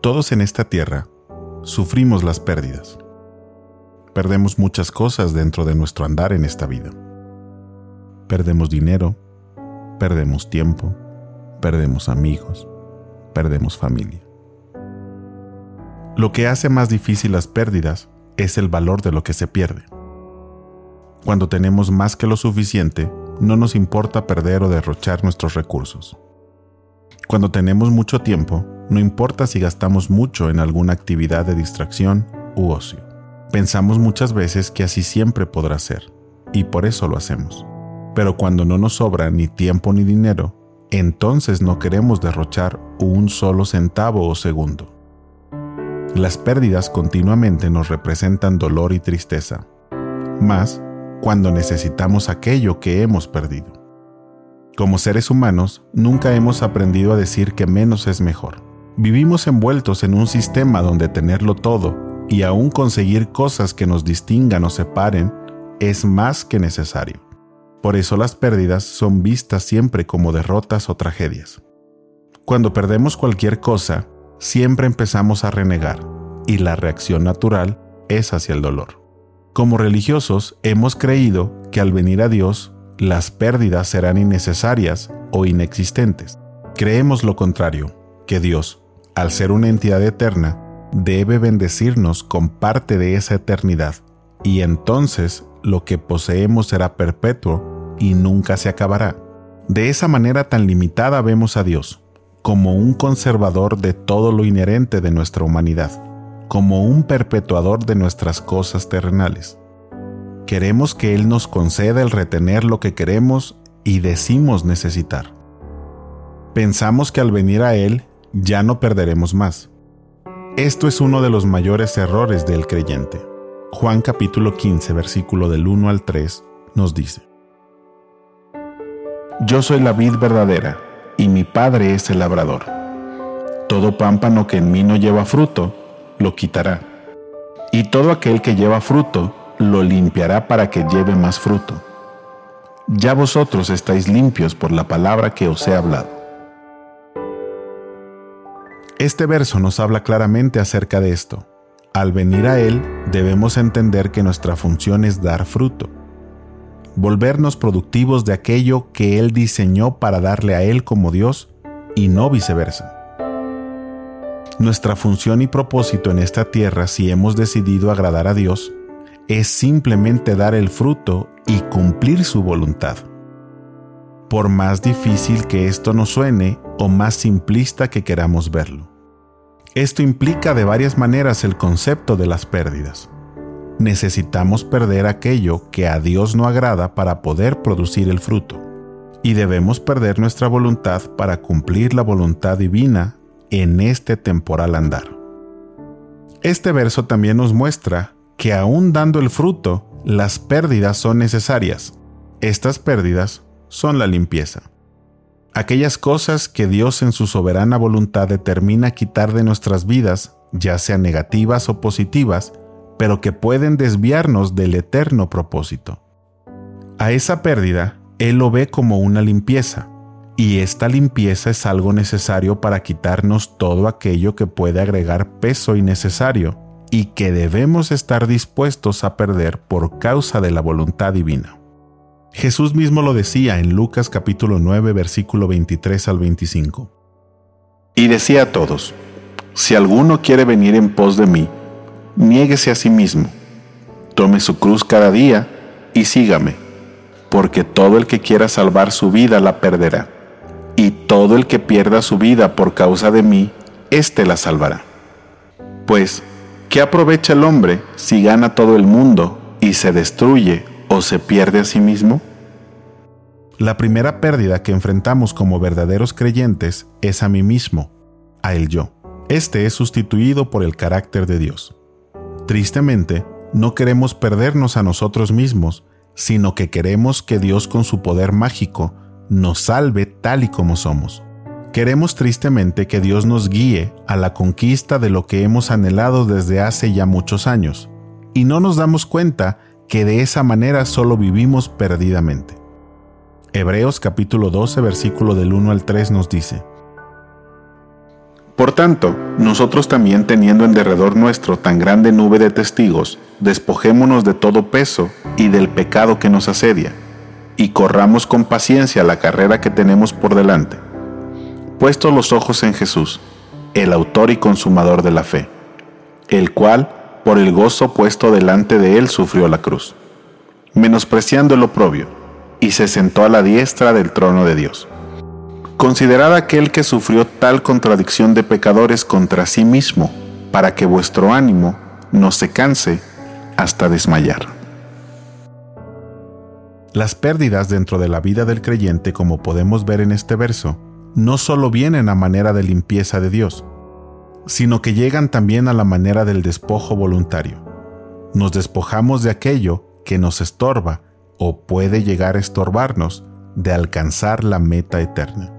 Todos en esta tierra sufrimos las pérdidas. Perdemos muchas cosas dentro de nuestro andar en esta vida. Perdemos dinero, perdemos tiempo, perdemos amigos, perdemos familia. Lo que hace más difícil las pérdidas es el valor de lo que se pierde. Cuando tenemos más que lo suficiente, no nos importa perder o derrochar nuestros recursos. Cuando tenemos mucho tiempo, no importa si gastamos mucho en alguna actividad de distracción u ocio. Pensamos muchas veces que así siempre podrá ser, y por eso lo hacemos. Pero cuando no nos sobra ni tiempo ni dinero, entonces no queremos derrochar un solo centavo o segundo. Las pérdidas continuamente nos representan dolor y tristeza, más cuando necesitamos aquello que hemos perdido. Como seres humanos, nunca hemos aprendido a decir que menos es mejor. Vivimos envueltos en un sistema donde tenerlo todo y aún conseguir cosas que nos distingan o separen es más que necesario. Por eso las pérdidas son vistas siempre como derrotas o tragedias. Cuando perdemos cualquier cosa, siempre empezamos a renegar y la reacción natural es hacia el dolor. Como religiosos hemos creído que al venir a Dios, las pérdidas serán innecesarias o inexistentes. Creemos lo contrario, que Dios, al ser una entidad eterna, debe bendecirnos con parte de esa eternidad, y entonces lo que poseemos será perpetuo y nunca se acabará. De esa manera tan limitada vemos a Dios, como un conservador de todo lo inherente de nuestra humanidad, como un perpetuador de nuestras cosas terrenales. Queremos que Él nos conceda el retener lo que queremos y decimos necesitar. Pensamos que al venir a Él ya no perderemos más. Esto es uno de los mayores errores del creyente. Juan capítulo 15, versículo del 1 al 3 nos dice, Yo soy la vid verdadera, y mi Padre es el labrador. Todo pámpano que en mí no lleva fruto, lo quitará. Y todo aquel que lleva fruto, lo limpiará para que lleve más fruto. Ya vosotros estáis limpios por la palabra que os he hablado. Este verso nos habla claramente acerca de esto. Al venir a Él debemos entender que nuestra función es dar fruto, volvernos productivos de aquello que Él diseñó para darle a Él como Dios y no viceversa. Nuestra función y propósito en esta tierra, si hemos decidido agradar a Dios, es simplemente dar el fruto y cumplir su voluntad. Por más difícil que esto nos suene o más simplista que queramos verlo. Esto implica de varias maneras el concepto de las pérdidas. Necesitamos perder aquello que a Dios no agrada para poder producir el fruto, y debemos perder nuestra voluntad para cumplir la voluntad divina en este temporal andar. Este verso también nos muestra que aún dando el fruto, las pérdidas son necesarias. Estas pérdidas son la limpieza aquellas cosas que Dios en su soberana voluntad determina quitar de nuestras vidas, ya sean negativas o positivas, pero que pueden desviarnos del eterno propósito. A esa pérdida, Él lo ve como una limpieza, y esta limpieza es algo necesario para quitarnos todo aquello que puede agregar peso innecesario y que debemos estar dispuestos a perder por causa de la voluntad divina. Jesús mismo lo decía en Lucas capítulo 9 versículo 23 al 25. Y decía a todos, si alguno quiere venir en pos de mí, niéguese a sí mismo, tome su cruz cada día y sígame, porque todo el que quiera salvar su vida la perderá, y todo el que pierda su vida por causa de mí, éste la salvará. Pues, ¿qué aprovecha el hombre si gana todo el mundo y se destruye o se pierde a sí mismo? La primera pérdida que enfrentamos como verdaderos creyentes es a mí mismo, a el yo. Este es sustituido por el carácter de Dios. Tristemente, no queremos perdernos a nosotros mismos, sino que queremos que Dios con su poder mágico nos salve tal y como somos. Queremos tristemente que Dios nos guíe a la conquista de lo que hemos anhelado desde hace ya muchos años, y no nos damos cuenta que de esa manera solo vivimos perdidamente. Hebreos capítulo 12 versículo del 1 al 3 nos dice, Por tanto, nosotros también teniendo en derredor nuestro tan grande nube de testigos, despojémonos de todo peso y del pecado que nos asedia, y corramos con paciencia la carrera que tenemos por delante, puestos los ojos en Jesús, el autor y consumador de la fe, el cual, por el gozo puesto delante de él, sufrió la cruz, menospreciando el oprobio, y se sentó a la diestra del trono de Dios. Considerad aquel que sufrió tal contradicción de pecadores contra sí mismo, para que vuestro ánimo no se canse hasta desmayar. Las pérdidas dentro de la vida del creyente, como podemos ver en este verso, no solo vienen a manera de limpieza de Dios, sino que llegan también a la manera del despojo voluntario. Nos despojamos de aquello que nos estorba o puede llegar a estorbarnos de alcanzar la meta eterna.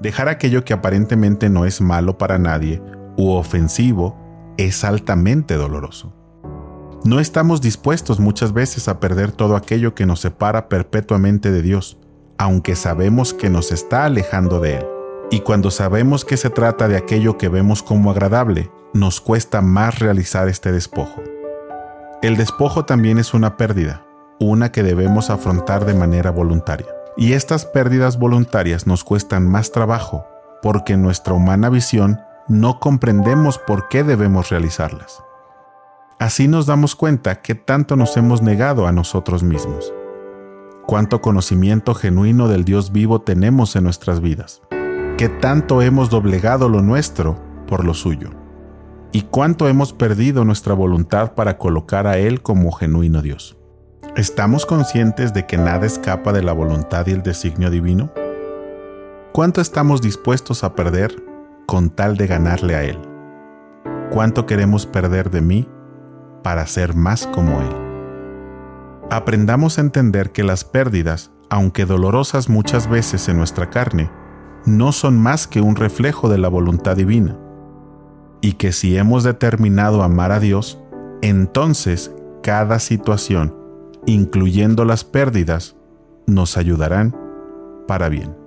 Dejar aquello que aparentemente no es malo para nadie u ofensivo es altamente doloroso. No estamos dispuestos muchas veces a perder todo aquello que nos separa perpetuamente de Dios, aunque sabemos que nos está alejando de Él. Y cuando sabemos que se trata de aquello que vemos como agradable, nos cuesta más realizar este despojo. El despojo también es una pérdida, una que debemos afrontar de manera voluntaria. Y estas pérdidas voluntarias nos cuestan más trabajo porque en nuestra humana visión no comprendemos por qué debemos realizarlas. Así nos damos cuenta que tanto nos hemos negado a nosotros mismos. Cuánto conocimiento genuino del Dios vivo tenemos en nuestras vidas. Que tanto hemos doblegado lo nuestro por lo suyo. Y cuánto hemos perdido nuestra voluntad para colocar a Él como genuino Dios. ¿Estamos conscientes de que nada escapa de la voluntad y el designio divino? ¿Cuánto estamos dispuestos a perder con tal de ganarle a Él? ¿Cuánto queremos perder de mí para ser más como Él? Aprendamos a entender que las pérdidas, aunque dolorosas muchas veces en nuestra carne, no son más que un reflejo de la voluntad divina, y que si hemos determinado amar a Dios, entonces cada situación incluyendo las pérdidas, nos ayudarán para bien.